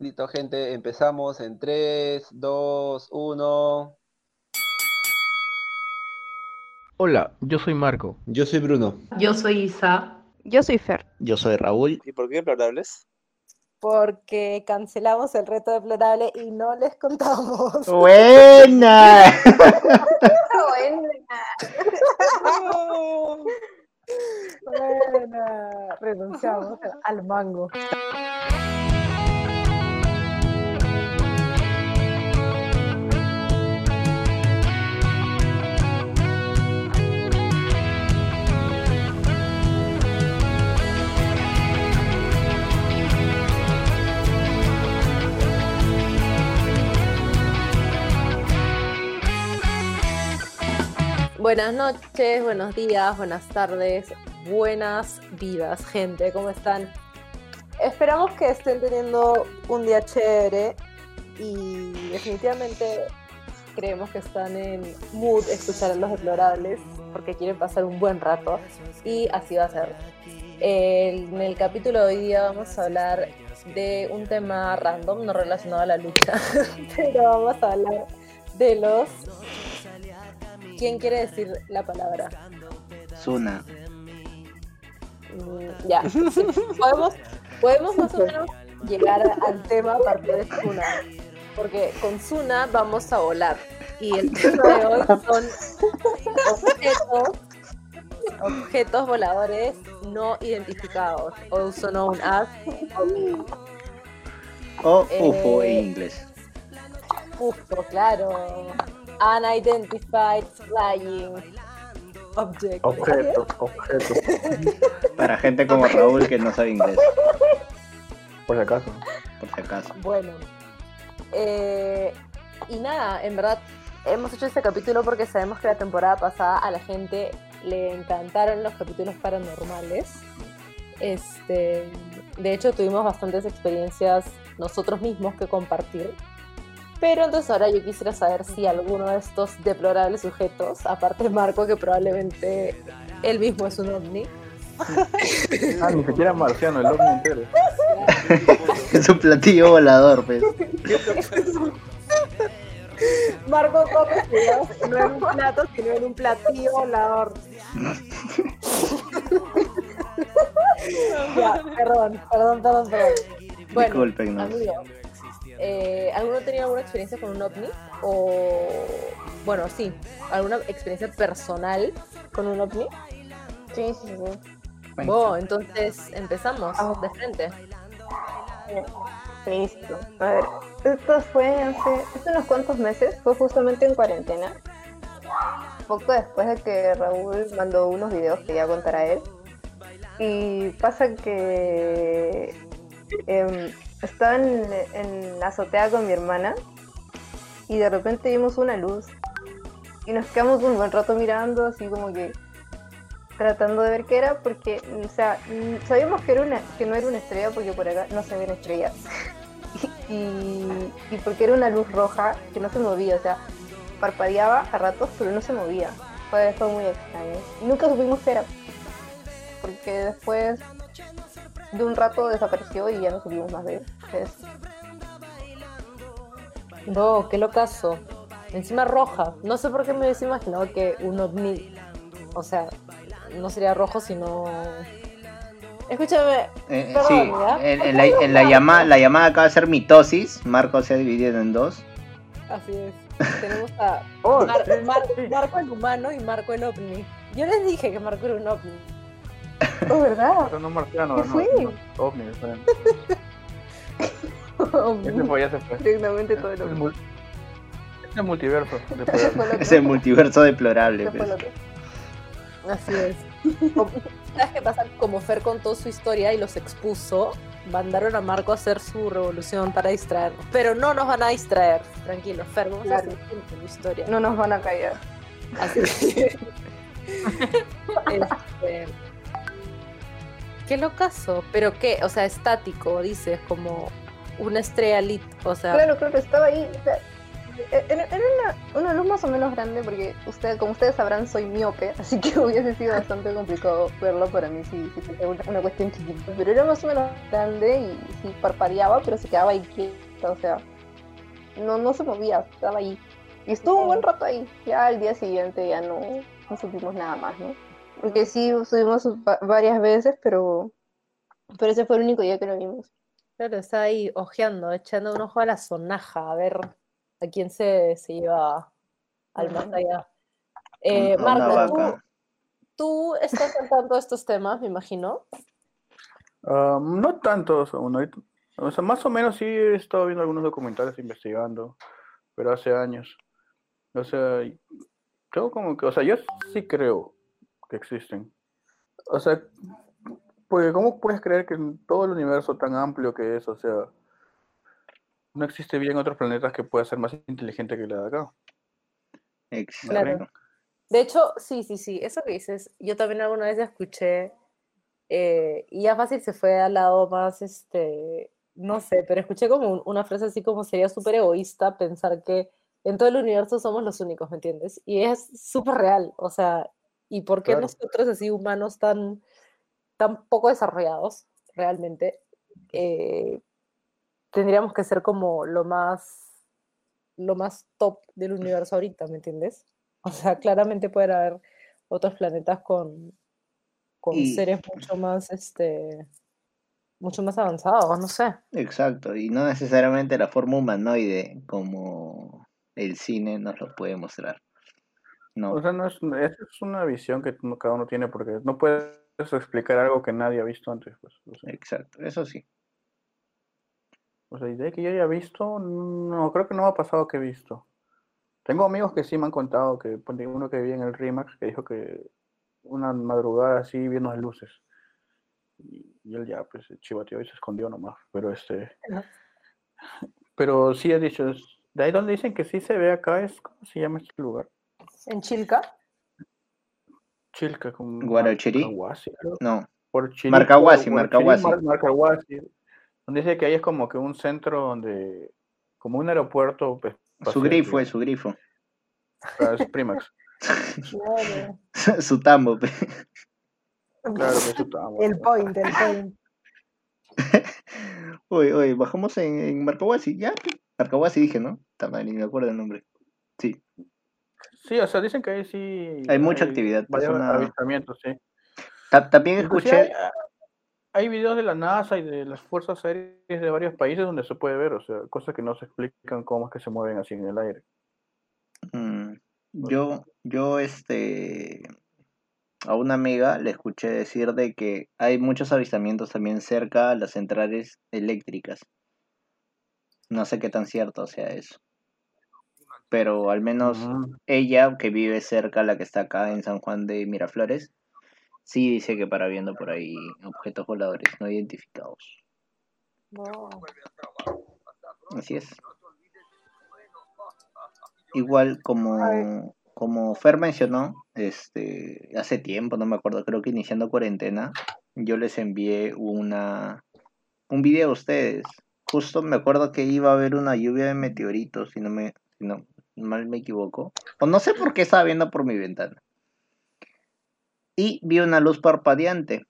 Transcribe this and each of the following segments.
Listo, gente, empezamos en 3, 2, 1. Hola, yo soy Marco. Yo soy Bruno. Yo soy Isa. Yo soy Fer. Yo soy Raúl. ¿Y por qué deplorables? Porque cancelamos el reto deplorable y no les contamos. ¡Buena! Buena. Renunciamos al mango. Buenas noches, buenos días, buenas tardes, buenas vidas, gente, ¿cómo están? Esperamos que estén teniendo un día chévere y definitivamente creemos que están en mood escuchar a los deplorables porque quieren pasar un buen rato y así va a ser. En el capítulo de hoy día vamos a hablar de un tema random, no relacionado a la lucha, pero vamos a hablar de los ¿Quién quiere decir la palabra? Zuna. Mm, ya. Sí. Podemos, podemos más o menos llegar al tema a partir de Zuna. Porque con Zuna vamos a volar. Y el tema de hoy son objetos, objetos voladores no identificados. Also known as O UFO Eh, en inglés. UFO, claro. Unidentified Flying Object. Objetos, objetos, Para gente como Raúl que no sabe inglés, por si acaso. por si acaso. Bueno, eh, y nada, en verdad hemos hecho este capítulo porque sabemos que la temporada pasada a la gente le encantaron los capítulos paranormales. Este, de hecho, tuvimos bastantes experiencias nosotros mismos que compartir. Pero entonces ahora yo quisiera saber si alguno de estos deplorables sujetos, aparte de Marco, que probablemente él mismo es un ovni, Ah, ni siquiera marciano, el ovni entero. Es un platillo volador, pues. Marco no en un plato, sino en un platillo volador. ya, perdón, perdón, perdón, perdón. Bueno, Discúlpenos. amigo, eh, ¿alguno tenía alguna experiencia con un ovni? O, bueno, sí, alguna experiencia personal con un ovni? Sí, sí, sí. Bueno, entonces empezamos de frente. Listo. A ver, esto fue hace, hace unos cuantos meses, fue justamente en cuarentena. Poco después de que Raúl mandó unos videos que iba a contar a él. Y pasa que em, estaba en, en la azotea con mi hermana y de repente vimos una luz. Y nos quedamos un buen rato mirando, así como que tratando de ver qué era, porque, o sea, mm, sabíamos que, era una, que no era una estrella porque por acá no se ven estrellas. y, y porque era una luz roja que no se movía, o sea, parpadeaba a ratos, pero no se movía. Fue, fue muy extraño. Nunca supimos qué era, porque después de un rato desapareció y ya no supimos más de él. No, qué locazo. Encima roja. No sé por qué me hubiese imaginado que un ovni, o sea, no sería rojo, sino... Escúchame, Eh, eh, Perdón, sí, ¿ya? en, en la, en la llamada, la llamada acaba de ser mitosis. Marco se ha dividido en dos. así es. Tenemos a Oh, Mar- Mar-. Marco el humano y Marco el ovni. Yo les dije que Marco era un ovni. Oh, ¿verdad? Pero no marciano, ¿Qué no, fue? no, ovni, esperen. Ya se fue, ya se fue. Directamente todo el, mul- es el multiverso. de Es el multiverso deplorable. ¿Qué fue pues. que- Así es. Como- ¿Sabes qué pasa? Como Fer contó su historia y los expuso, mandaron a Marco a hacer su revolución para distraernos. Pero no nos van a distraer. Tranquilo, Fer, vamos a Claro. seguir con tu historia. No nos van a callar. Así que. Este, Qué locazo. ¿Pero qué? O sea, estático, dices, como una estrella lit. O sea, Claro, claro, estaba ahí. o sea, Eh, Era, era una, una luz más o menos grande porque usted, como ustedes sabrán soy miope, así que hubiese sido bastante complicado verlo para mí si, si una, una cuestión chiquita. Pero era más o menos grande y sí parpadeaba, pero se quedaba ahí quieta, o sea, no, no se movía, estaba ahí. Y estuvo un buen rato ahí. Ya al día siguiente ya no, no supimos nada más, ¿no? Porque sí subimos va- varias veces, pero, pero ese fue el único día que lo vimos. Claro, está ahí ojeando, echando un ojo a la sonaja, a ver a quién se, se lleva al más allá. Eh, Marco. ¿tú, tú estás al tanto de estos temas, me imagino. Ah, no tanto, o sea, bueno, ahorita- o sea, más o menos sí he estado viendo algunos documentales investigando, pero hace años. O sea, tengo como que, o sea, yo sí creo que existen. O sea, porque ¿cómo puedes creer que en todo el universo tan amplio que es, o sea, no existe bien otros planetas que pueda ser más inteligente que la de acá? Exacto. Claro. De hecho, sí, sí, sí, eso que dices, yo también alguna vez escuché, eh, y ya fácil se fue al lado más, este, no sé, pero escuché como un- una frase así como sería súper egoísta pensar que en todo el universo somos los únicos, ¿me entiendes? Y es súper real, o sea, ¿y por qué Claro. nosotros así humanos tan, tan poco desarrollados realmente eh, tendríamos que ser como lo más, lo más top del universo ahorita, ¿me entiendes? O sea, claramente puede haber otros planetas con, con Y- seres mucho más, este, mucho más avanzados, no sé. Exacto, y no necesariamente la forma humanoide como el cine nos lo puede mostrar. No, O sea, no es, esa es una visión que cada uno tiene porque no puedes explicar algo que nadie ha visto antes. Pues, o sea. exacto, eso sí. O sea, de que yo haya visto, no, creo que no me ha pasado que he visto. Tengo amigos que sí me han contado que, uno que vivía en el RIMAX, que dijo que una madrugada así viendo las luces. Y, y él ya, pues, se chivateó y se escondió nomás. Pero este. Pero sí he dicho, es- de ahí donde dicen que sí se ve acá es, ¿cómo se llama este lugar? En Chilca, Chilca con Guarachirí. Marcahuasi, creo. No, Por Marcahuasi, Marcahuasi. Marcahuasi, Donde dice que ahí es como que un centro donde, como un aeropuerto. Pues, su grifo es su grifo. Es Primax. claro. su tambo. pe. Claro, que está bueno. El point, el point. Oye, oye, bajamos en, en Marcahuasi, ya. Marcahuasi dije, ¿no? También ni me acuerdo el nombre. Sí, Sí, o sea, dicen que ahí sí. Hay mucha actividad, es Varios una- avistamientos, sí. Ta- también escuché, Hay, hay videos de la NASA y de las fuerzas aéreas de varios países donde se puede ver, o sea, cosas que no se explican cómo es que se mueven así en el aire. mm, yo, yo, este, a una amiga le escuché decir de que hay muchos avistamientos también cerca a las centrales eléctricas. No sé qué tan cierto sea eso. Pero al menos ella, que vive cerca, la que está acá en San Juan de Miraflores, sí dice que para viendo por ahí objetos voladores no identificados. No. Así es. Igual como, como Fer mencionó, este, hace tiempo, no me acuerdo, creo que iniciando cuarentena, yo les envié una un video a ustedes. Justo me acuerdo que iba a haber una lluvia de meteoritos, si no me, si no mal me equivoco. O no sé por qué estaba viendo por mi ventana. Y vi una luz parpadeante.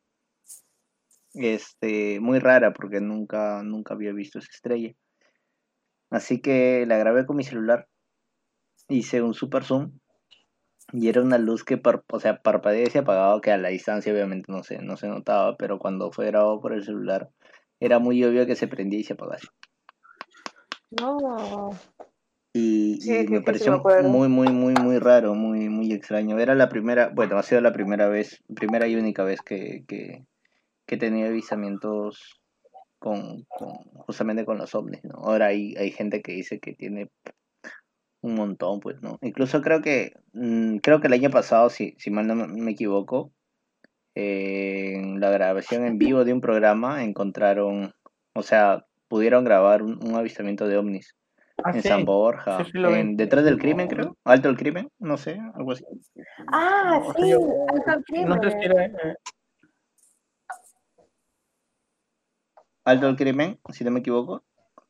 Este, muy rara porque nunca, nunca había visto esa estrella. Así que la grabé con mi celular. Hice un super zoom. Y era una luz que par- o sea, parpadeaba y se apagaba, que a la distancia obviamente no se, no se notaba, pero cuando fue grabado por el celular era muy obvio que se prendía y se apagaba. No. Y, Sí, y sí, me pareció me muy, muy, muy, muy raro, muy, muy extraño. Era la primera, bueno, ha sido la primera vez, primera y única vez que, que, que tenido avisamientos con, con, justamente con los ovnis, ¿no? Ahora hay, hay gente que dice que tiene un montón, pues, ¿no? Incluso creo que, mm, creo que el año pasado, si, si mal no me me equivoco, eh, en la grabación en vivo de un programa encontraron, o sea, pudieron grabar un, un avistamiento de ovnis Ah, en sí. San Borja, sí, sí lo vi. en detrás del crimen, creo, alto del crimen, no sé, algo así. Ah, No, sí, yo- Alto No sé si Crimen. era, eh, Alto del crimen, si no me equivoco.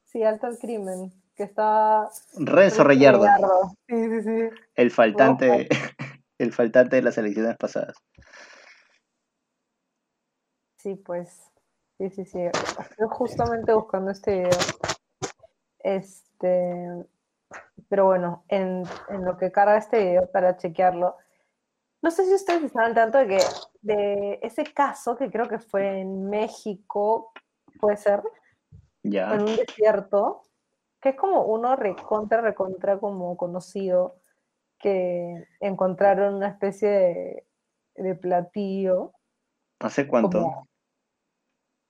Sí, alto el crimen. que está... Renzo Reyardo, Reyardo. Sí, sí, sí. el faltante, el faltante de las elecciones pasadas. Sí, pues. Sí, sí, sí. Estoy justamente buscando este video. Este. Pero bueno, en, en lo que carga este video para chequearlo. No sé si ustedes están al tanto de que de ese caso que creo que fue en México, puede ser, Ya. en un desierto, que es como uno recontra, recontra como conocido, que encontraron una especie de, de platillo ¿Hace cuánto? como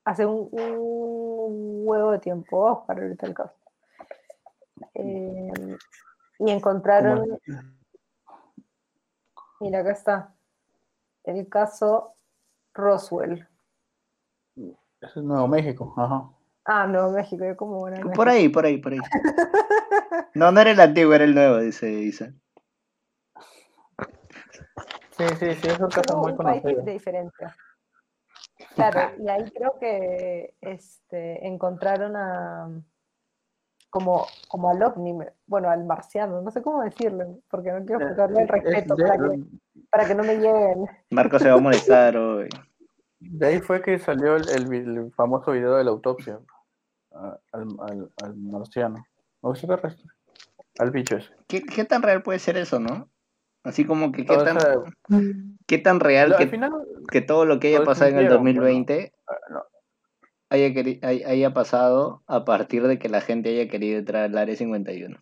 hace un, un huevo de tiempo, buscar ahorita el caso. Eh, y encontraron, mira, acá está, el caso Roswell. Es Nuevo México, ajá. Ah, Nuevo México, yo como buena Por México. ahí, por ahí, por ahí. No, no era el antiguo, era el nuevo, dice Isa. Sí, sí, sí, es un caso muy un país conocido. de diferencia. Claro, y ahí creo que este, encontraron a como, como al ovni, me- bueno, al marciano, no sé cómo decirlo, porque no quiero faltarle el Es respeto de, para que, para que no me lleguen. Marco se va a molestar hoy. de ahí fue que salió el, el el famoso video de la autopsia al, al, al marciano. ¿O extraterrestre? Al bicho ese. ¿Qué, qué tan real puede ser eso, no? Así como que qué tan, sea, qué tan real que, final, que todo lo que haya pasado en el desmintieron, bueno. 2020 ah, no, haya, haya pasado a partir de que la gente haya querido entrar al área 51.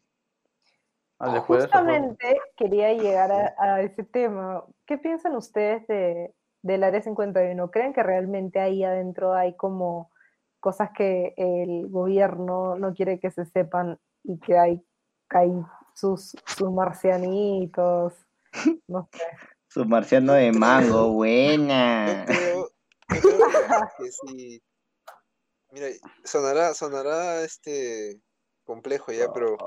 ah, fue- Justamente quería llegar a, a ese tema. ¿Qué piensan ustedes de, del Área 51? ¿Creen que realmente ahí adentro hay como cosas que el gobierno no quiere que se sepan y que hay, que hay sus, sus marcianitos? No sé. Su marciano de mango, buena. Yo creo, yo creo que sí. Mira, sonará, sonará este complejo ya, pero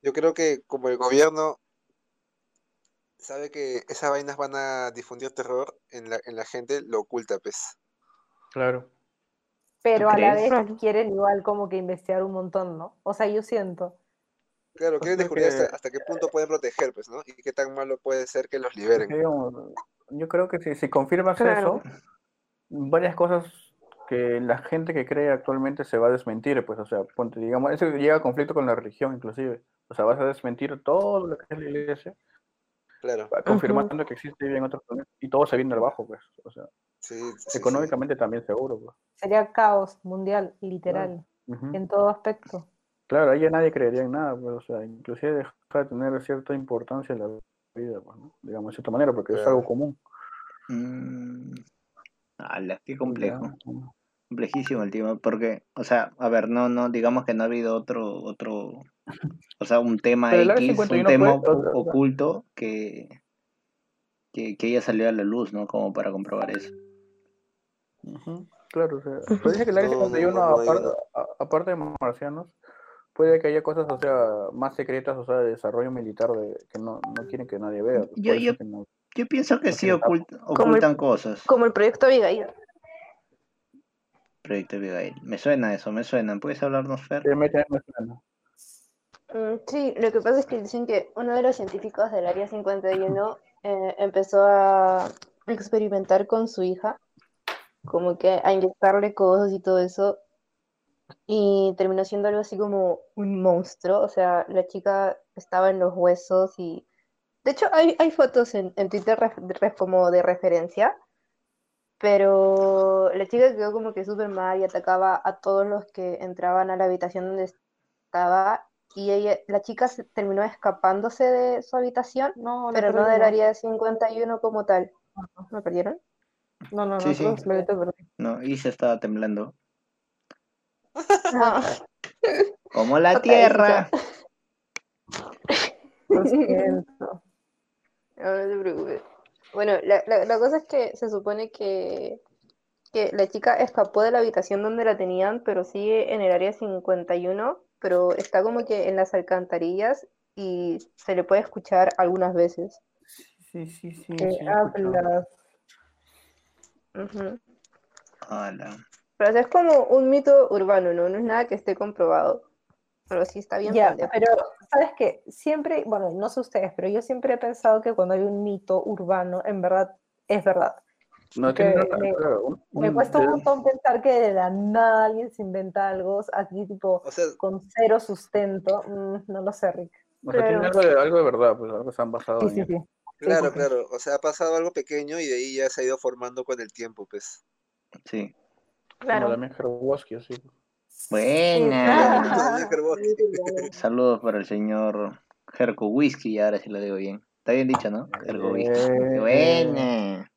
yo creo que como el gobierno sabe que esas vainas van a difundir terror en la, en la gente, lo oculta, pues. Claro. Pero a la vez quieren igual como que investigar un montón, ¿no? O sea, yo siento. Claro, quieren descubrir hasta, que- hasta qué punto pueden proteger, pues, ¿no? Y qué tan malo puede ser que los liberen. yo creo que si, si confirmas Claro. eso, varias cosas que la gente que cree actualmente se va a desmentir, pues, o sea, ponte, digamos, eso llega a conflicto con la religión, inclusive. O sea, vas a desmentir todo lo que es la iglesia, Claro, confirmando que existe vida en otros planetas, y todo se viene abajo, pues, o sea, sí, sí, sí. económicamente también seguro, pues. Sería caos mundial, literal, en todo aspecto. Claro, ahí ya nadie creería en nada, pues, o sea, inclusive deja de tener cierta importancia en la vida, pues, ¿no? digamos, de cierta manera, porque es algo común. Mm. Ala, qué complejo. Complejísimo el tema, porque, o sea, a ver, no, no, digamos que no ha habido otro, otro, o sea, un tema X, un 51 tema puede- o oculto que, que, que haya salido a la luz, ¿no? Como para comprobar eso. Claro, o sea, pero dice que el área No, no, 51, no, no hay aparte, aparte de marcianos, puede que haya cosas, o sea, más secretas, o sea, de desarrollo militar de, que no, no quieren que nadie vea. Yo- yo- es que no- Yo pienso que No sí tiene tapa. ocult- Como el- ocultan cosas. Como el proyecto Abigail. Proyecto Abigail. Me suena eso, me suena. ¿Puedes hablarnos, Fer? en el plano. Mm, Sí, lo que pasa es que dicen que uno de los científicos del Área 51 eh, empezó a experimentar con su hija, como que a inyectarle cosas y todo eso, y terminó siendo algo así como un monstruo, o sea, la chica estaba en los huesos y... De hecho, hay, hay fotos en, en Twitter ref- ref- como de referencia, pero la chica quedó como que súper mal y atacaba a todos los que entraban a la habitación donde estaba y ella, la chica se terminó escapándose de su habitación, No, pero no del área 51 como tal. ¿Me perdieron? No, no, no, Sí, sí. ahorita perdí. No, Isa estaba temblando. No. Como la tierra. Lo siento. No, no te preocupes. Bueno, la, la- la cosa es que se supone que, que la chica escapó de la habitación donde la tenían, pero sigue en el área 51, pero está como que en las alcantarillas y se le puede escuchar algunas veces. Sí, sí, sí. ¿Qué sí, he escuchado. hablas? Ujú. Ala. Pero o sea, es como un mito urbano, ¿no? No es nada que esté comprobado. Pero sí está bien Ya, pendejo. pero sabes que siempre, bueno, no sé ustedes, pero yo siempre he pensado que cuando hay un mito urbano, en verdad es verdad. No que tiene nada, me- claro, un- Me cuesta un de- montón pensar que de la nada alguien se inventa algo así, tipo, O sea, con cero sustento. Mm, no lo sé, Rick. o sea, tiene algo de, algo de verdad, pues algo se han basado Sí, en sí, claro, sí. claro. O sea, ha pasado algo pequeño y de ahí ya se ha ido formando con el tiempo, pues. Sí. Como Claro. Damián Herwoski, así. Buena. Saludos para el señor Jerko Whisky, ahora sí lo digo bien. Está bien dicho, ¿no? Jerko Whisky. Buena.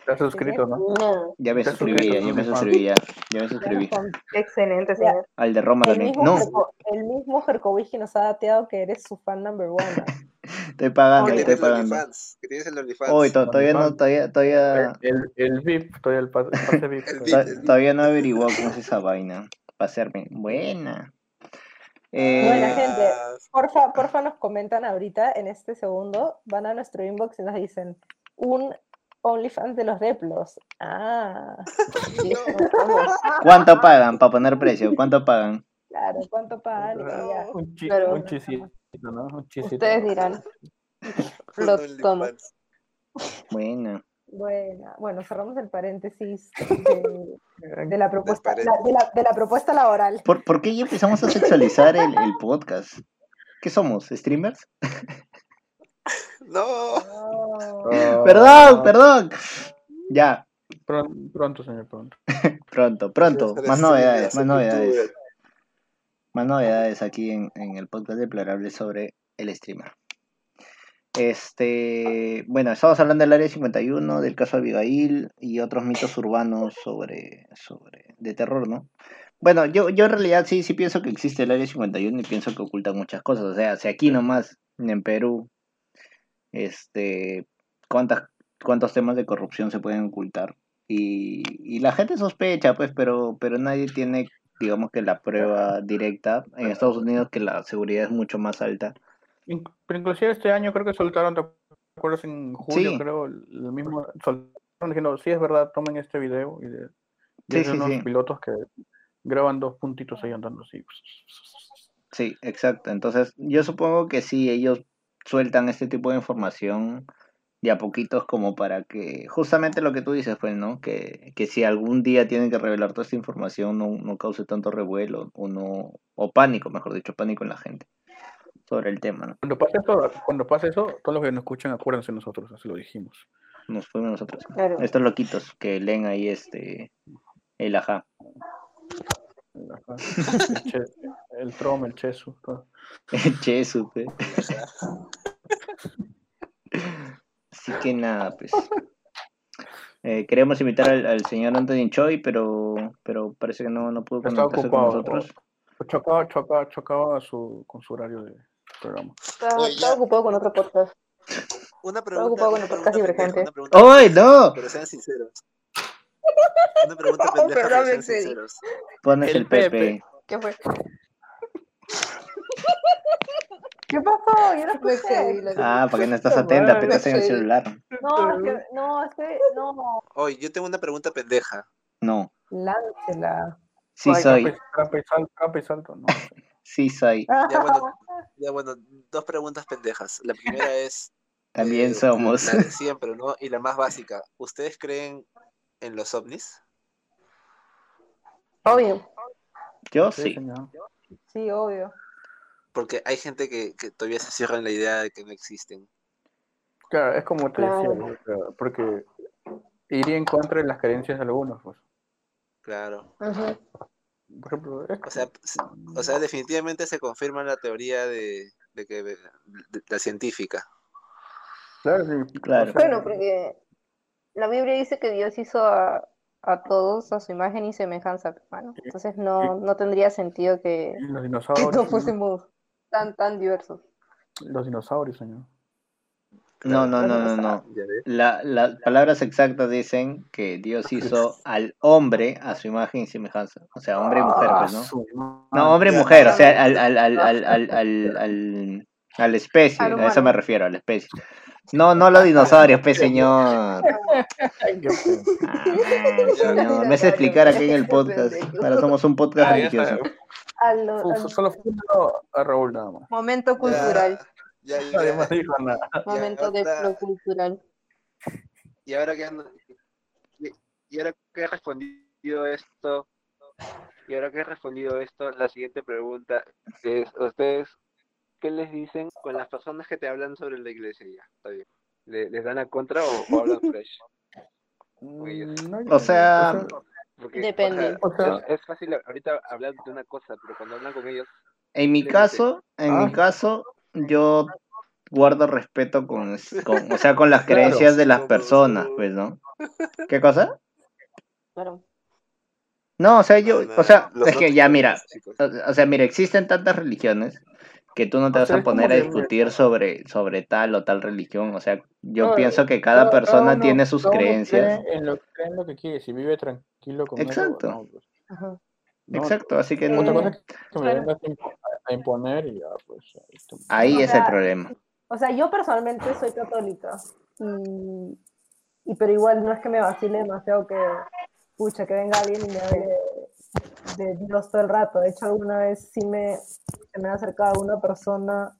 Estás suscrito, ¿no? Ya me suscribí, ya, me suscribí, ya. Ya me suscribí. excelente, señor. Al de Roma El también. mismo, No, Jerko- el mismo Jerkovich nos ha dateado que eres su fan number one. ¿no? estoy pagando, estoy pagando. OnlyFans. Que tienes el OnlyFans. Uy, to- todavía no, todavía, todavía, El, el VIP, todavía el pase, VIP. Todavía. No he averiguado cómo es esa vaina. Para hacerme. Buena. Eh, Buena gente. Porfa, porfa nos comentan ahorita en este segundo, van a nuestro inbox y nos dicen un OnlyFans de los Deplos. Ah. ¿Cuánto pagan para poner precio? ¿Cuánto pagan? claro, ¿cuánto pagan? Y ya. Un, chi, un chisito, ¿no? Un chisito. Ustedes dirán. un Lo Buena. Bueno, cerramos el paréntesis de, de la propuesta, la- de, la, de la propuesta laboral. ¿Por, por qué ya empezamos a sexualizar el, el podcast? ¿Qué somos? ¿Streamers? No. No. Ah, Perdón, perdón. Ya, Pronto, pronto, señor, pronto. pronto, pronto. Más novedades, más novedades. Más novedades aquí en, en el podcast deplorable sobre el streamer. Este, bueno, estamos hablando del área 51, del caso Abigail y otros mitos urbanos sobre, sobre, de terror, ¿no? Bueno, yo, yo en realidad sí, sí pienso que existe el área 51 y pienso que oculta muchas cosas. O sea, si aquí nomás, en Perú, este, cuántas, cuántos temas de corrupción se pueden ocultar. Y, y la gente sospecha, pues, pero, pero nadie tiene, digamos que la prueba directa. En Estados Unidos que la seguridad es mucho más alta. Pero inclusive este año creo que soltaron, ¿te acuerdas? En julio, Sí. creo, el mismo, soltaron diciendo, sí, es verdad, tomen este video. Y de, Sí, unos pilotos que graban dos puntitos ahí andando así. Sí, exacto. Entonces, yo supongo que sí, ellos sueltan este tipo de información de a poquitos como para que, justamente lo que tú dices, pues, ¿no? Que, que si algún día tienen que revelar toda esta información no, no cause tanto revuelo o no, o pánico, mejor dicho, pánico en la gente sobre el tema, ¿no? Cuando pase eso, cuando pase eso, todos los que nos escuchan, acuérdense de nosotros, así lo dijimos. Nos fuimos nosotros. Claro. Estos loquitos que leen ahí este el ajá. Ajá. El, che- el Trom, el Chesu. todo. che, supe. Así que nada, pues. Eh, queremos invitar al, al señor Anthony Choi, pero pero parece que no, no pudo conectarse con nosotros. Chocaba, chocaba, chocaba su, con su horario de programa. Oye, ya. ocupado con otro podcast. Una ocupado pregunta. con el podcast divergente. pregunta ¡Ay, no! Pero sean sinceros. Una pregunta Oh, pendeja, pero sean sinceros. Pones El el Pepe. Pepe. ¿Qué fue? ¿Qué pasó? Yo no excedí, escuché. Ah, para que no estás atenta, pero estás en el celular. No, es que, no, es que, no, Oye, yo tengo una pregunta pendeja. No, láncela. sí Ay, soy, trampa y salto, no. Sí soy. Ya bueno, ya bueno, dos preguntas pendejas. La primera es También eh, somos. la de siempre, ¿no? Y la más básica. ¿Ustedes creen en los ovnis? Obvio. Yo Sí, sí. obvio. Porque hay gente que, que todavía se cierra en la idea de que no existen. Claro, es como te Claro. decía, porque iría en contra de las creencias de algunos, pues. Claro. Ujú. Por ejemplo, es O sea, o sea, definitivamente se confirma la teoría de, de que de- de- la científica. claro, sí, Claro. Bueno, porque la Biblia dice que Dios hizo a, a todos a su imagen y semejanza, hermano. Entonces no, no tendría sentido que, que ¿no? fuésemos tan, tan diversos. Los dinosaurios, señor. No, no, no, no, no. Ves. La, las palabras exactas dicen que Dios hizo al hombre a su imagen y semejanza. O sea, hombre y mujer, pues, ¿no? Ah, No, hombre y mujer, o sea, al, al, al, al, al, al, al- a la especie, a eso me refiero, a la especie. No, no los dinosaurios, pe señor. Ay, qué pena. Ah, señor. Me hace explicar aquí en el podcast. Ahora somos un podcast Ah, religioso. Solo fue a Raúl nada más. Momento cultural. Ya, ya, Nadie ya. más dijo nada. Momento de flow cultural. Y ahora que han- y, y ahora que he respondido esto, y ahora que he respondido esto, la siguiente pregunta es, ¿ustedes qué les dicen con las personas que te hablan sobre la iglesia? Ya, está bien. ¿Le- ¿Les dan a contra o, o hablan fresh? Mm, no, O sea, Porque, Depende. o sea, O sea- es, es fácil ahorita hablar de una cosa, pero cuando hablan con ellos, En mi caso, en Ah. mi caso, yo guardo respeto con, con- o sea, con las Claro. creencias de las personas, pues, ¿no? ¿Qué cosa? Claro. No, o sea, yo, No, no, o sea, los es que ya mira, o o sea, mira, existen tantas religiones que tú no te O vas sea, a poner a discutir sobre, sobre tal o tal religión, o sea, yo No, pienso que cada persona tiene sus creencias. cree en lo, cree en lo que quiere, si vive tranquilo con eso, Exacto. no, pues, Ajá. no, Exacto, así que Otra no- cosa es que me Claro. A imponer y ya, pues. ahí O es el problema. O sea, yo personalmente soy católica. Y, y pero igual no es que me vacile demasiado que, pucha, que venga alguien y me hable de Dios todo el rato. De hecho, alguna vez sí me, se me ha acercado una persona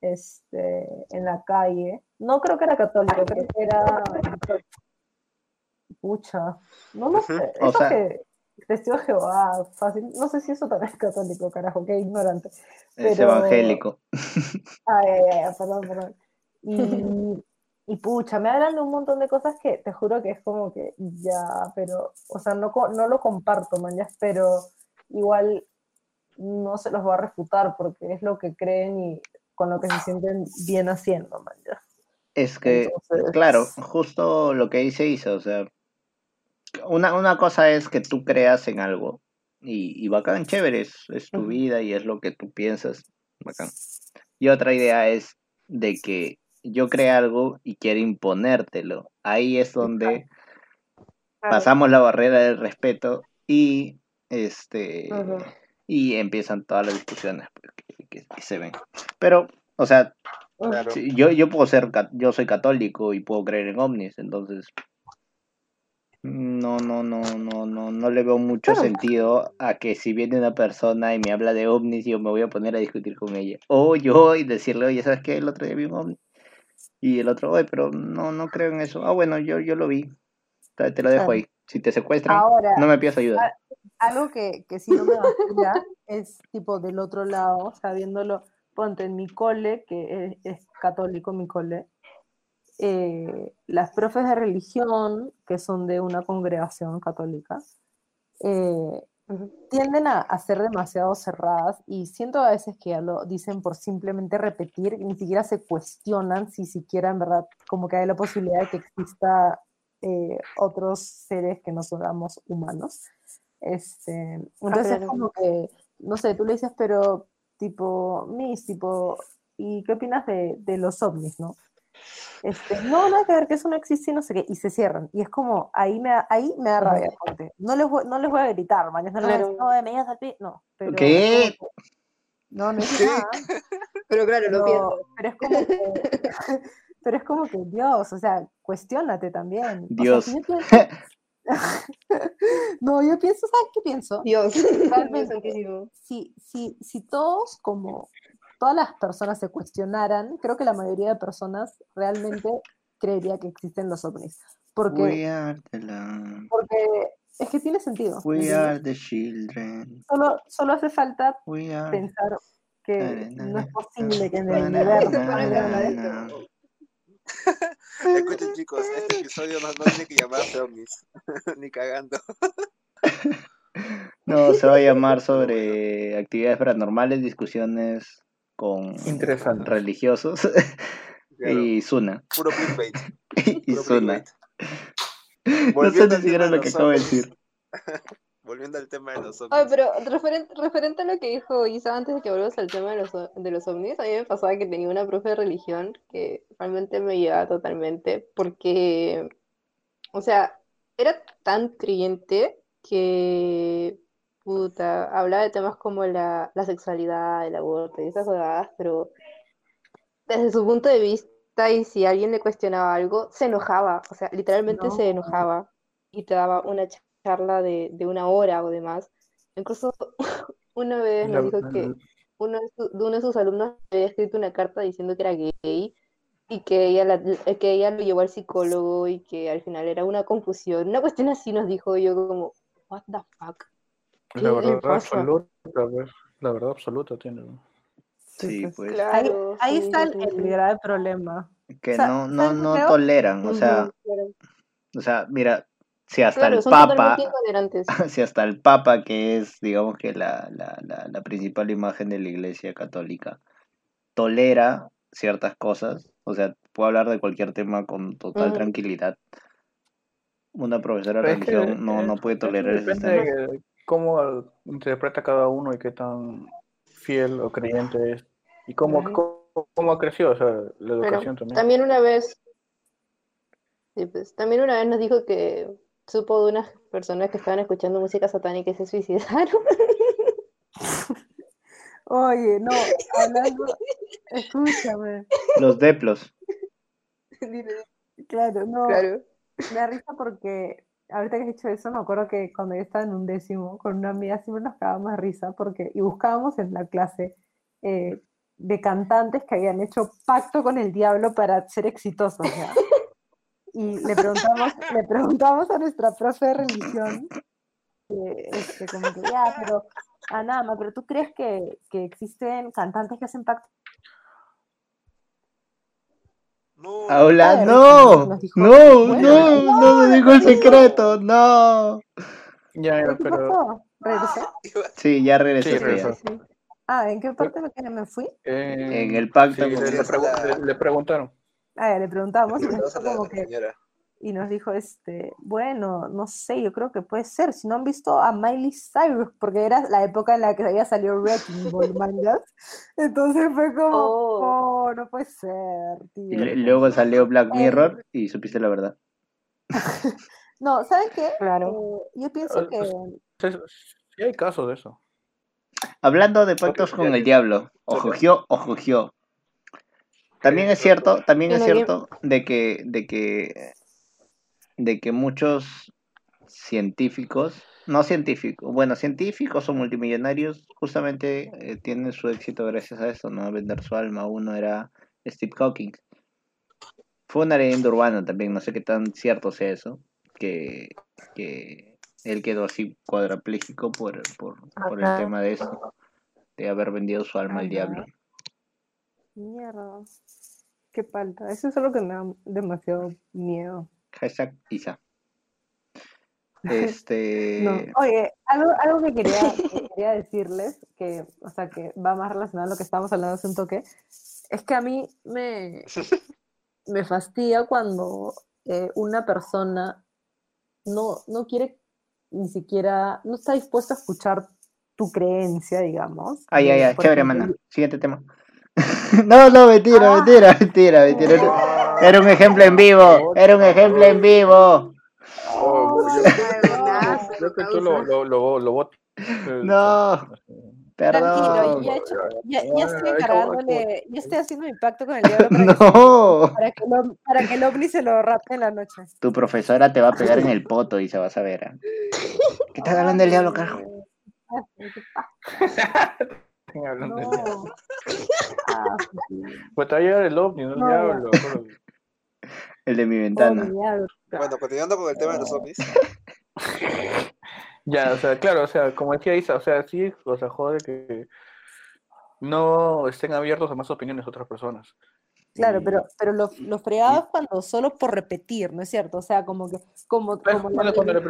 este, en la calle. No creo que era católico, creo que era... Pucha, no lo sé. O sea- que testigo de Jehová, fácil. No sé si eso también es católico, carajo, qué ignorante. Es evangélico. Ay, ay, ay, perdón, perdón. Y, y pucha, me hablan de un montón de cosas que te juro que es como que ya, pero, o sea, no, no lo comparto, ya, pero igual no se los voy a refutar porque es lo que creen y con lo que se sienten bien haciendo, ya. Es que, Entonces- claro, justo lo que dice Isa, o sea, una, una cosa es que tú creas en algo y, y bacán, chévere, es, es tu vida y es lo que tú piensas, bacán. Y otra idea es de que yo cree algo y quiere imponértelo. Ahí es donde pasamos la barrera del respeto y este y empiezan todas las discusiones pues, que, que- que se ven. Pero, o sea, Claro. Yo, yo puedo ser, yo soy católico y puedo creer en ovnis, entonces no, no, no, no, no, no le veo mucho sentido a que si viene una persona y me habla de ovnis, yo me voy a poner a discutir con ella. O yo y decirle, oye, ¿sabes qué? El otro día vi un ovni. Y el otro, oye, pero no, no creo en eso. Ah, bueno, yo, yo lo vi. Te, te lo dejo ahí. Si te secuestran, Ahora, no me pidas ayuda. algo que, que sí no me vacila es tipo del otro lado, o sea, viéndolo, ponte en mi cole, que es, es católico mi cole, eh, las profes de religión, que son de una congregación católica, eh, tienden a, a ser demasiado cerradas y siento a veces que ya lo dicen por simplemente repetir, ni siquiera se cuestionan si siquiera en verdad como que hay la posibilidad de que exista eh, otros seres que no somos humanos. Este, entonces es como que, no sé, tú le dices, pero tipo, Miss, tipo, ¿y qué opinas de, de los ovnis, no? Este, no, nada que ver, que eso no existe y no sé qué, y se cierran. Y es como, ahí me, da- ahí me da rabia, ponte. No les voy, no les voy a gritar, mañana no les voy a decir, no, me llegas al pie, no. Pero ¿Qué? No, no es nada. Pero claro, lo Pero, pienso. pero es como que, pero es como que Dios, o sea, cuestiónate también. O sea, Dios. si yo pienso- no, yo pienso, ¿sabes qué pienso? Dios, Realmente. Si, si, si todos, como todas las personas se cuestionaran, creo que la mayoría de personas realmente creería que existen los ovnis. Porque, We are the land. porque es que tiene sentido. ¿me We entiendes? are the children. Solo, solo hace falta pensar que no es posible que en el universo. Escuchen chicos, este episodio no, no tiene que llamarse ovnis, ni cagando. No, se va a llamar sobre actividades paranormales, discusiones con Interesante. religiosos Claro, y Zuna. Puro clickbait. Y Puro clickbait. No sé ni siquiera lo que acabo de decir. Volviendo al tema de los Ay, ovnis. pero referente, referente a lo que dijo Isa antes de que volvamos al tema de los, de los ovnis, a mí me pasaba que tenía una profe de religión que realmente me llevaba totalmente porque, o sea, era tan creyente que, puta, hablaba de temas como la, la sexualidad, el aborto y esas cosas, pero desde su punto de vista y si alguien le cuestionaba algo, se enojaba, o sea, literalmente No. se enojaba y te daba una charla de, de una hora o demás. Incluso una vez nos dijo que uno de, su- de uno de sus alumnos había escrito una carta diciendo que era gay y que ella, la- que ella lo llevó al psicólogo y que al final era una confusión. Una cuestión así nos dijo yo como, what the fuck. La ¿Qué le verdad pasa? absoluta, la verdad absoluta tiene. Sí, pues, pues. Ahí, ahí sí, está el, sí, el grave problema. Que O sea, no, no, ¿sabes qué no creo? toleran, o sea, claro. o sea, mira, si hasta Claro, el Papa, si hasta el Papa, que es, digamos que la, la, la, la principal imagen de la Iglesia Católica, tolera ciertas cosas, o sea, puedo hablar de cualquier tema con total tranquilidad. Una profesora de que, religión no, eh, no puede tolerar esos temas. de cómo interpreta cada uno y qué tan fiel o creyente es. Y cómo, Ujú. cómo, cómo ha crecido, o sea, la Pero educación también. también una vez, sí, pues, también una vez nos dijo que supo de unas personas que estaban escuchando música satánica y se suicidaron. Oye, no, hablando, escúchame, Los deplos. claro, no, Claro. me da risa porque ahorita que has dicho eso, me acuerdo que cuando yo estaba en un décimo con una amiga siempre nos cagábamos risa porque, y buscábamos en la clase eh, de cantantes que habían hecho pacto con el diablo para ser exitosos, ¿ya? Y le preguntamos, le preguntamos a nuestra profe de religión, eh, este, como que, ya, pero, Anama, pero ¿tú crees que, que existen cantantes que hacen pacto? No, Hola, no, no, bueno, no, no me dijo el secreto, no. Ya, ¿Pero? ¿Regresé? iba- Sí, ya regresó. Sí. Ah, ¿en qué parte me, quedé? me fui? eh, En el pacto le, le pregu- le- le preguntaron. Ah, le preguntamos y nos dijo la como que, señora. y nos dijo, este, bueno, no sé, yo creo que puede ser. Si no han visto a Miley Cyrus, porque era la época en la que había salido Wrecking Ball, mangas. Entonces fue como, Oh. oh, no puede ser, Y tío. le- luego salió Black Mirror y supiste la verdad. No, ¿sabes qué? Claro. Eh, yo pienso Ah, que, Sí, sí hay casos de eso. Hablando de pactos con el diablo, ojogió, ojogió. También es cierto, también es cierto de que, de que, de que muchos científicos, no científicos, bueno, científicos o multimillonarios, justamente eh, tienen su éxito gracias a eso, ¿no? Vender su alma. Uno era Steve Hawking. Fue una leyenda urbana también, no sé qué tan cierto sea eso, que, que él quedó así cuadrapléjico por, por, por el tema de eso, de haber vendido su alma al diablo. mierda, qué falta. Eso es algo que me da demasiado miedo. Hashtag Isa. Este. No. Oye, algo, algo que quería, que quería decirles, que, o sea, que va más relacionado a lo que estábamos hablando hace un toque, es que a mí me, me fastidia cuando eh, una persona no, no quiere ni siquiera, no está dispuesta a escuchar tu creencia, digamos. Ay, ay, ay, chévere, mana. Siguiente tema. no, no, mentira, Ah. mentira, mentira, mentira. Era, era un ejemplo en vivo. Era un ejemplo en vivo. Oh, creo que tú lo, lo, lo, lo bot- eh, No. Tranquilo, Perdón. ya, he hecho- ya, ya estoy Ay, encargándole, ya estoy haciendo mi pacto con el diablo para, que, No. para, que para que el ovni se lo rape en la noche. Tu profesora te va a pegar en el poto y se va a saber. ¿ah? ¿Qué estás hablando del diablo, carajo? Hablando del diablo. No. Ah. Pues te va a llegar el ovni, no el No, diablo. El de mi ventana. Bueno, continuando con el tema de los zombies. Ya, o sea, claro, o sea, como decía Isa, o sea, sí, o sea, jode que no estén abiertos a más opiniones de otras personas. Claro, pero, pero lo, lo fregado es cuando solo por repetir, ¿no es cierto? O sea, como que como, Pues, como bueno, cuando le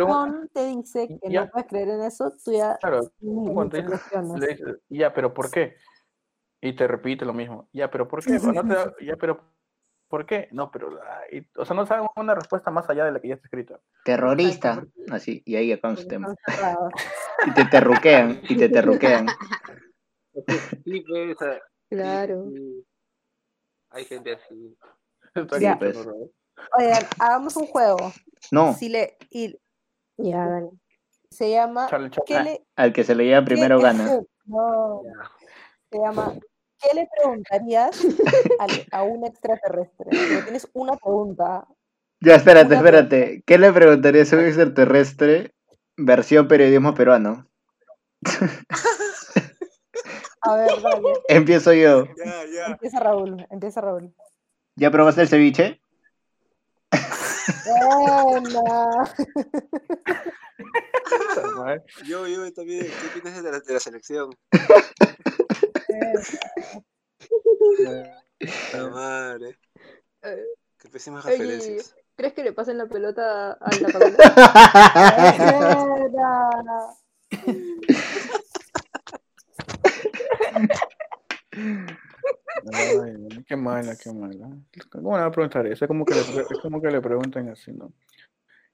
te dice que Ya. no puedes creer en eso, tú ya Claro, cuando te le dices, ya, pero ¿por qué? Y te repite lo mismo. Ya, pero ¿por qué? No te da- ya, pero ¿por qué? No, pero, ay, o sea, no saben una respuesta más allá de la que ya está escrita. Terrorista. Así, y ahí acaba su porque tema. están cerrados. Y te terruquean, y te terruquean. Sí, pues, o sea, Claro. sí, hay gente así. Bien, pues. ¿no? Oigan, hagamos un juego. No, Si le, y Ya, dale. se llama Charlie Chaplin. ¿Qué le, al que se le lleva primero gana. No, se llama ¿qué le preguntarías a un extraterrestre? Pero tienes una pregunta. Ya, espérate, espérate. ¿Qué le preguntarías a un extraterrestre versión periodismo peruano? A ver, dale. Empiezo yo. Ya, ya. Empieza Raúl, empieza Raúl. ¿Ya probaste el ceviche? Buena. Yo, yo también. ¿Qué opinas de la, de la selección? La madre. Qué pésimas Oye, referencias. ¿Crees que le pasen la pelota a la? Buena. Ay, qué mala, qué mala. ¿Cómo le va a preguntar eso? Es como que le, es como que le preguntan así, ¿no?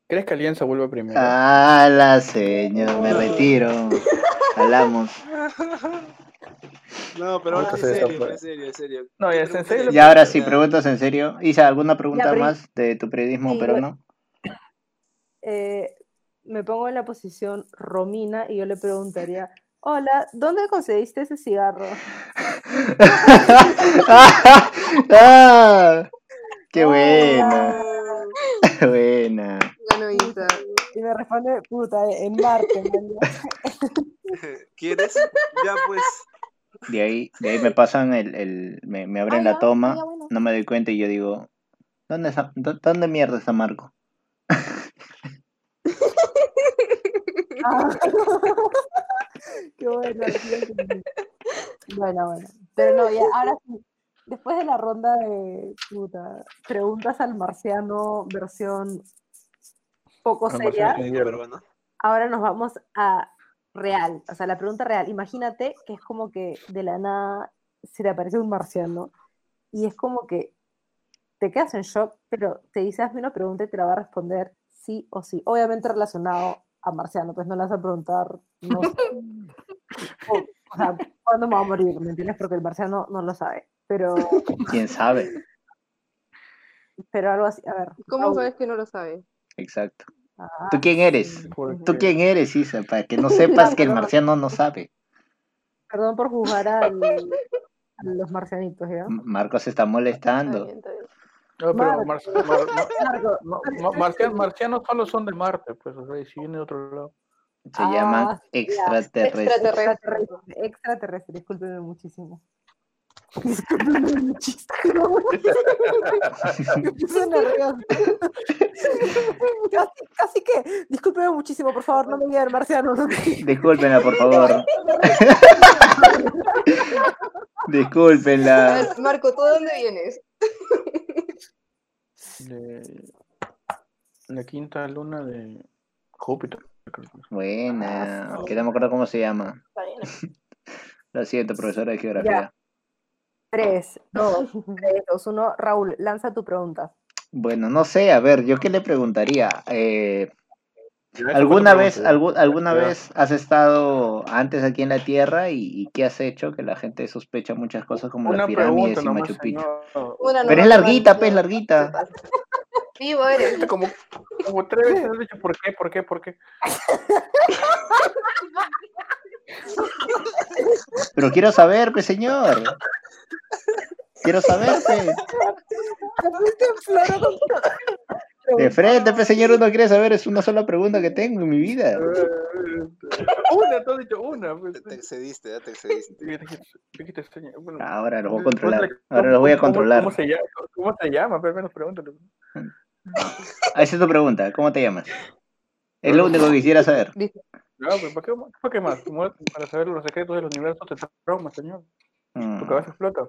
¿Crees que Alianza vuelve primero? Ah, la señor, me retiro. Hablamos. No, pero ahora Nunca en se serio, en serio, en serio. No, ¿Qué ya, en pregunta serio Y ahora sí, preguntas en serio. Isa, ¿alguna pregunta más de tu periodismo Sí, peruano? Eh, me pongo en la posición Romina y yo le preguntaría, hola, ¿dónde conseguiste ese cigarro? ah, ¡Qué buena! buena. Bueno, Isa. Y me responde, puta, en Marte. man". ¿Quieres? Ya pues. De ahí, de ahí me pasan el, el me, me abren Ah, la ya, toma, ya, bueno. no me doy cuenta y yo digo, ¿dónde, está, dó- ¿dónde mierda está Marco? Ah. Qué bueno. Bueno, bueno. Pero no, ya, ahora sí. Después de la ronda de puta, preguntas al marciano versión poco seria, ahora nos vamos a real. O sea, la pregunta real. Imagínate que es como que de la nada se te aparece un marciano y es como que te quedas en shock, pero te dice, hazme una pregunta y te la va a responder sí o sí. Obviamente relacionado a marciano, pues no le vas a preguntar, no sé, o, o sea, ¿cuándo me va a morir? ¿Me entiendes? Porque el marciano no lo sabe. Pero, ¿Quién sabe? pero algo así, a ver. ¿Cómo sabes que no lo sabe? Exacto. Ah, ¿Tú quién eres? ¿Tú quién eres, Isa? Para que no sepas que el marciano no sabe. Perdón por juzgar al- a los marcianitos, ¿ya? M- Marco se está molestando. No, pero Mar- mar- marcianos, solo son de Marte, pues, o sea, y si viene de otro lado. Se Ah, llaman extraterrestres. Extraterrestre, extraterrestre, discúlpeme muchísimo. Discúlpeme muchísimo. Me puse nerviosa. Casi, casi que, discúlpeme muchísimo, por favor, no me digan marciano. ¿no? Discúlpenla, por favor. A Discúlpenla. Marco, ¿tú de dónde vienes? De la quinta luna de Júpiter. Buena. Que no me acuerdo cómo se llama. Está bien. Lo siento, profesora de geografía. 3, 2, 3, 2, 1. Raúl, lanza tu pregunta. Bueno, no sé, a ver, ¿yo qué le preguntaría? Eh, ¿Alguna vez, algún- alguna vez has estado antes aquí en la Tierra y, y qué has hecho? Que la gente sospecha muchas cosas como Una las pirámides y Machu Picchu. Pero es larguita, pues, larguita. Vivo eres. Como, como tres veces has dicho, ¿por qué? ¿Por qué? ¿Por qué? Pero quiero saber, pues, señor. Quiero saber, pues. De frente, pues, señor, uno quiere saber, es una sola pregunta que tengo en mi vida. Una, tú has dicho una. Pues. Te, te excediste, ya te excediste. Bueno, Ahora los voy a ¿cómo controlar. Ahora los voy a cómo- controlar. ¿Cómo se llama? ¿Cómo se llama? Pero menos pregúntale. Ah, Esa es tu pregunta. ¿Cómo te llamas? Es lo único que quisiera saber. No, pues, ¿para qué, ¿para qué más? Para saber los secretos del universo te trauma, señor. Tu cabeza explota.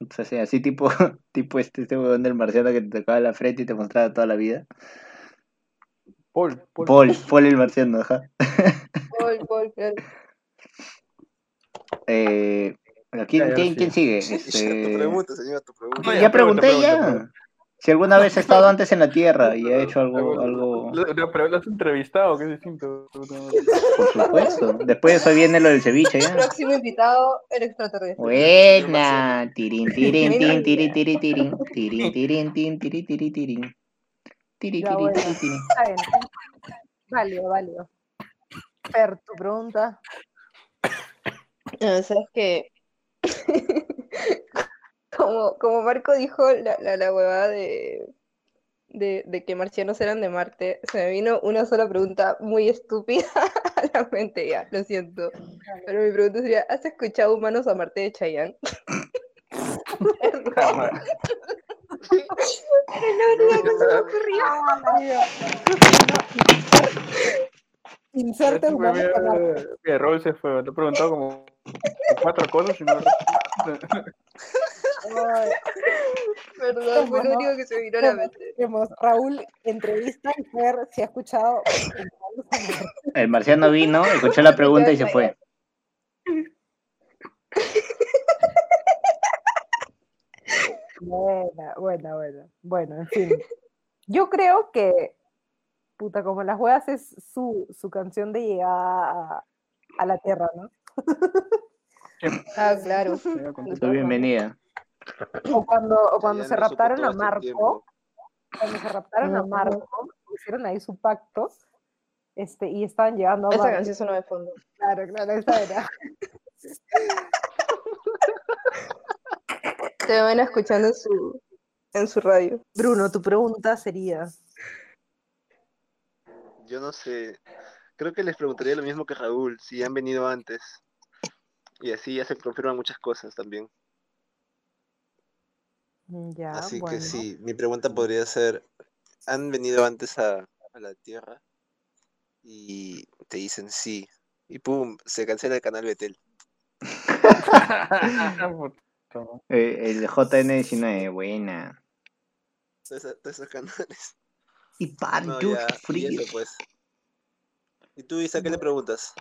O sea, sí, así tipo, tipo este, este huevón del marciano que te tocaba la frente y te mostraba toda la vida. Paul, Paul. Paul, Paul el marciano, ajá. Paul, Paul, claro. Eh, ¿quién, Ya, ya, quién, sí. quién sigue? Tu Este, pregunta, señor, tu pregunta. Ya, ya, pregunté pregunta, ya. pregunta, Si alguna vez he estado antes en la Tierra y he hecho algo, algo, Lo- lo- pero lo has entrevistado, que es distinto. por supuesto. Después de eso viene lo del ceviche, ya. Próximo invitado, el extraterrestre. Buena. Tirin, tirin, tin, tiri, tiri, tirin. Tirin, tirin, tin, tiri, tiri, tirin. Tiri, tiri, bueno. tiri, tirin. Válido, válido. Fer, tu pregunta. Ah, Sabes que como, como Marco dijo la, la, la huevada de, de, de que marcianos eran de Marte, se me vino una sola pregunta muy estúpida a la mente ya, lo siento. Pero mi pregunta sería, ¿has escuchado Humanos a Marte de Chayanne? Ocurrió. Inserte Ese fue humano con la- mi, mi error se fue. Te he preguntado como cuatro cosas y no. Perdón, fue lo único que se vino a la mente. Raúl entrevista y Fer si ha escuchado. El marciano vino, escuchó la pregunta y se fue. Buena, buena, buena. Bueno, en fin. Yo creo que, puta, como las huevas es su, su canción de llegada a, a la Tierra, ¿no? Ah, claro. Tu bienvenida. O cuando, o cuando se raptaron a Marco, tiempo. cuando se raptaron a. Marco, hicieron ahí su pacto, este, y estaban llegando a Esa canción sonó de fondo. Claro, claro, esa era. Te van escuchando en su, en su radio. Bruno, tu pregunta sería, Yo no sé. Creo que les preguntaría lo mismo que Raúl, si han venido antes. Y así ya se confirman muchas cosas también. Mm, ya, Así bueno. que sí, mi pregunta podría ser, ¿han venido antes a, a la Tierra? Y te dicen sí. Y pum, se cancela el canal Betel. Eh, el JN19, buena. Todos esos, todos esos canales. Y pan, No, dude, ya, y frío. eso pues. ¿Y tú, Isa, qué le preguntas?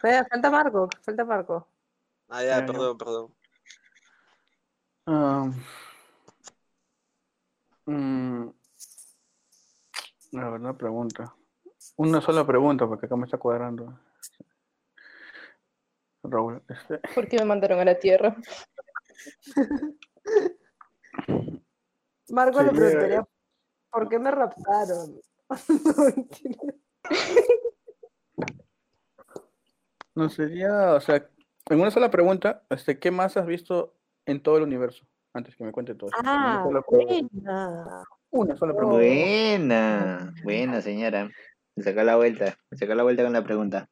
Falta Marco, falta Marco. Ah, ya, ya. perdón, perdón. Ah, mm, a ver, una pregunta. Una sola pregunta, porque acá me está cuadrando. Raúl, este, ¿Por qué me mandaron a la Tierra? Marco le Sí, preguntaría, ¿por qué me raptaron? No sería, o sea, en una sola pregunta, este, ¿qué más has visto en todo el universo? Antes que me cuente todo. Ah, una, buena. una sola pregunta. Buena, buena señora. Me saca la vuelta, me saca la vuelta con la pregunta.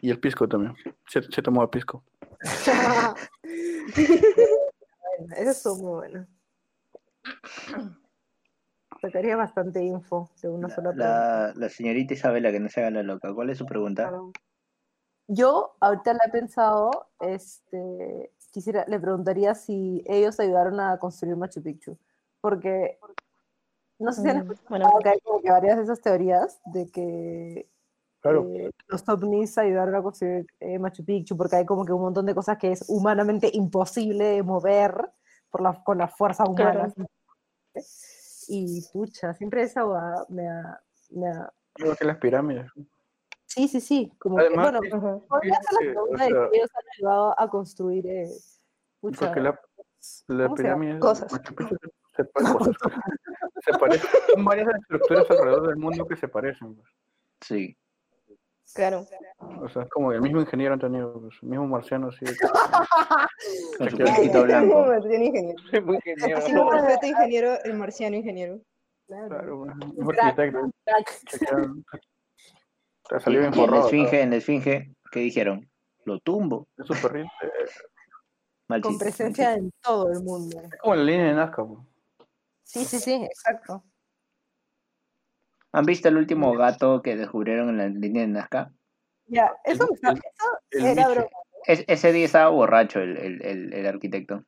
Y el pisco también. Se, se tomó el pisco. Bueno, Eso estuvo muy bueno. Sacaría bastante info de una sola pregunta. La, la señorita Isabela, que no se haga la loca. ¿Cuál es su pregunta? Yo ahorita le he pensado, este, quisiera, le preguntaría si ellos ayudaron a construir Machu Picchu, porque no sé si han Mm, escuchado bueno. que hay como que varias de esas teorías de que Claro. eh, los ovnis ayudaron a construir eh, Machu Picchu, porque hay como que un montón de cosas que es humanamente imposible de mover por la, con la fuerza humana. Y pucha, siempre esa me ha, me ha- Igual que las pirámides. Sí, sí, sí. Como Además, que, bueno, podría ser la pregunta de sea- que ellos han ayudado a construir eh, Porque la, la pirámide Cosas. Machu Picchu se, se pare- cosas. Se parecen. Son varias estructuras alrededor del mundo que se parecen. pues. Sí. Claro. O sea, es como el mismo ingeniero han tenido, pues, el mismo marciano, sí. Con su casquito blanco. marciano ingeniero. Sí, muy ingeniero. Así como ingeniero, el marciano ingeniero. Claro. Claro, pues, un arquitecto. Te salió bien Y en la forrado. esfinge, en la esfinge, ¿qué dijeron? Lo tumbo. Es súper rico. Mal Con presencia en todo el mundo. Es como la línea de Nazca. pues. Sí, sí, sí, exacto. ¿Han visto el último gato que descubrieron en la línea de Nazca? Ya, eso, me está- el- eso el era broma. Es- ese día estaba borracho el, el, el, el arquitecto.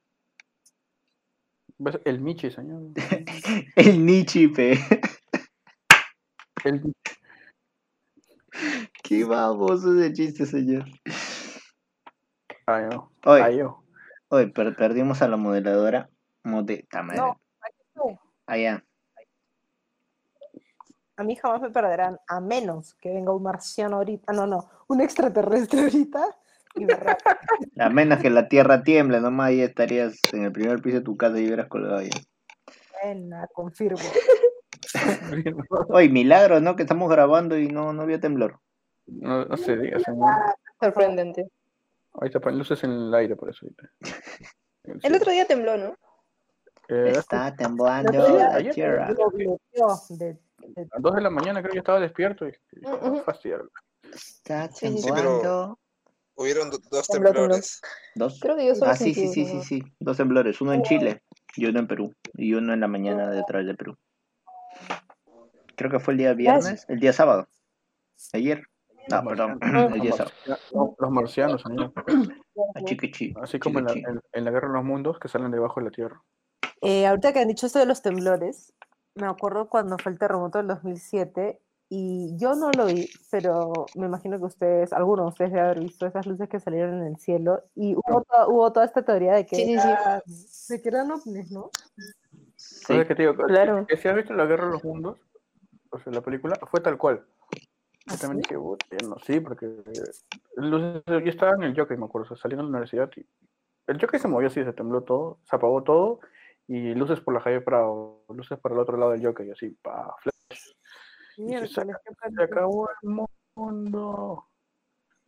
¿Ves? El Michi, señor. El Nichipe. El Qué baboso ese chiste, señor. Ay, no. Oye, Ay, yo. per- perdimos a la modeladora. Mode... madre. No, aquí. Allá. A mí jamás me perderán, a menos que venga un marciano ahorita, no, no, un extraterrestre ahorita y me rape. A menos que la tierra tiemble, nomás ahí estarías en el primer piso de tu casa y hubieras colgado ya. Buena, confirmo. Oye, milagro, ¿no? Que estamos grabando y no, no había temblor. No, no se diga, señor. Sorprendente. Ahorita ponen luces en el aire, por eso. El cielo. otro día tembló, ¿no? Eh, Está temblando ayer- la ayer- tierra. De- de- a las 2 de la mañana creo que estaba despierto y, y fastidiarlo. Está sí, temblando. Hubieron do- dos Tembló, tembló. temblores. Dos. Creo que yo solo Ah, sí, sí, sí, sí, sí. Dos temblores. Uno en Chile y uno en Perú. Y uno en la mañana detrás de Perú. Creo que fue el día viernes, el día sábado. Ayer. No, Los perdón, marcianos. Los así como en la, en- en la guerra de los mundos que salen debajo de la tierra. Eh, ahorita que han dicho esto de los temblores, me acuerdo cuando fue el terremoto del 2007 y yo no lo vi, pero me imagino que ustedes, algunos de ustedes deben haber visto esas luces que salieron en el cielo y hubo, to- hubo toda esta teoría de que, Sí, sí, sí. eran- de que eran ovnis, ¿no? Sí. Entonces, que te digo, Claro. que si has visto la guerra de los mundos, o sea, la película, fue tal cual. Yo ¿Ah, también sí? dije, "Puta, no, sí, porque eh, luces- yo estaba en el jockey, me acuerdo, o sea, saliendo de la universidad y el jockey se movió así, se tembló todo, se apagó todo y luces por la calle Prado, luces para el otro lado del jockey, así, pa, flash. Miércoles, qué Se pánico. acabó el mundo.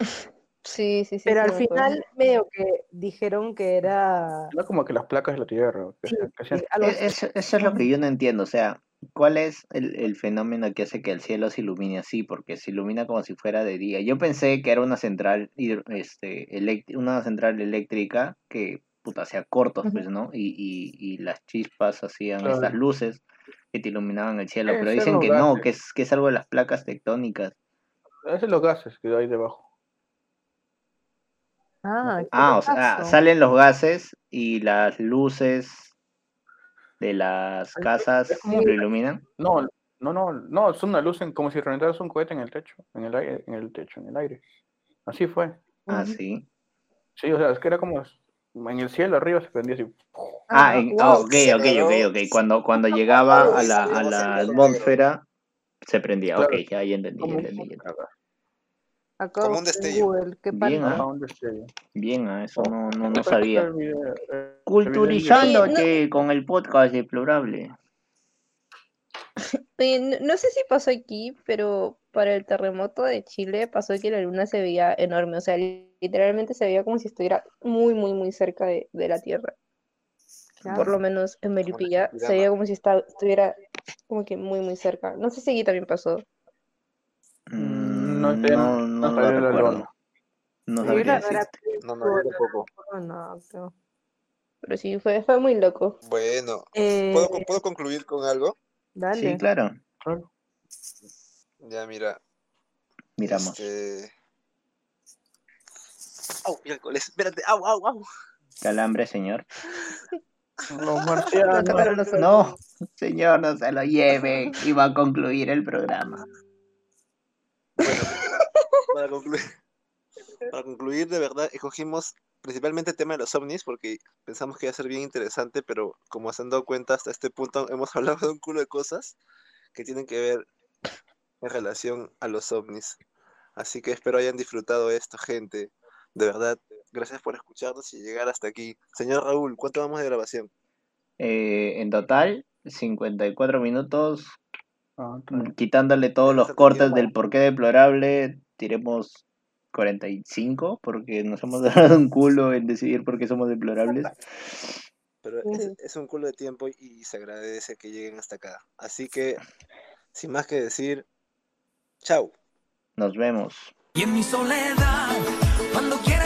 Sí, sí, sí. Pero sí, al me acuerdo. final medio que dijeron que era Era como que las placas de la tierra, que, Sí, que hacían- E-. Eso, eso es lo que yo no entiendo, o sea, ¿cuál es el, el fenómeno que hace que el cielo se ilumine así? Porque se ilumina como si fuera de día. Yo pensé que era una central, hidro- este, una central eléctrica que, puta, hacía cortos, pues, ¿no? Y, y, y las chispas hacían Claro. estas luces que te iluminaban el cielo, pero dicen que no, que es, que es algo de las placas tectónicas. Esos son los gases que hay debajo. Ah, Ah, o sea, salen los gases y las luces de las casas como- lo iluminan. No, no, no, no, es una luz en- como si reventaras un cohete en el techo, en el aire, en el techo, en el aire. Así fue. Ah, sí. Sí, o sea, es que era como en el cielo arriba se prendía así. Ah, en- ah, ok, ok, ok, ok. Cuando, cuando llegaba a la, a la atmósfera, se prendía. Claro. Ok, ya, ya entendí, ya Como entendí. ya entendí. Acabo como un destello. Google, qué Bien. ¿ah? un destello. Bien, ah, eso no, no, no sabía. eh, Culturizándote con el podcast deplorable. Oye, no, no sé si pasó aquí, pero para el terremoto de Chile pasó que la luna se veía enorme, o sea, literalmente se veía como si estuviera muy, muy, muy cerca de, de la Tierra. Claro. Por lo menos en Melipilla se veía como si esta- estuviera como que muy, muy cerca. No sé si aquí también pasó. Mm, No, No, no, no salió recuerdo. luna. No sabría. No, no, tampoco. no. Pero sí, fue, fue muy loco. Bueno, Eh, ¿puedo, ¿puedo concluir con algo? dale. Sí, claro. Ya, mira. Miramos. Este... Au, miércoles, espérate, au, au, au. Calambre, señor. Los Lo marcianos. No, señor, no se lo lleve. Iba a concluir el programa. Para concluir, para concluir, de verdad, escogimos principalmente el tema de los ovnis porque pensamos que iba a ser bien interesante, pero como se han dado cuenta hasta este punto hemos hablado de un culo de cosas que tienen que ver en relación a los ovnis. Así que espero hayan disfrutado esto, gente. De verdad, gracias por escucharnos y llegar hasta aquí. Señor Raúl, ¿cuánto vamos de grabación? Eh, en total, 54 minutos, Ah, bien. quitándole todos los cortes del porqué deplorable, tiremos 45, porque nos hemos dado un culo en decidir por qué somos deplorables. Pero es, es un culo de tiempo y se agradece que lleguen hasta acá. Así que, sin más que decir, chau. Nos vemos. Y en mi soledad, cuando quiero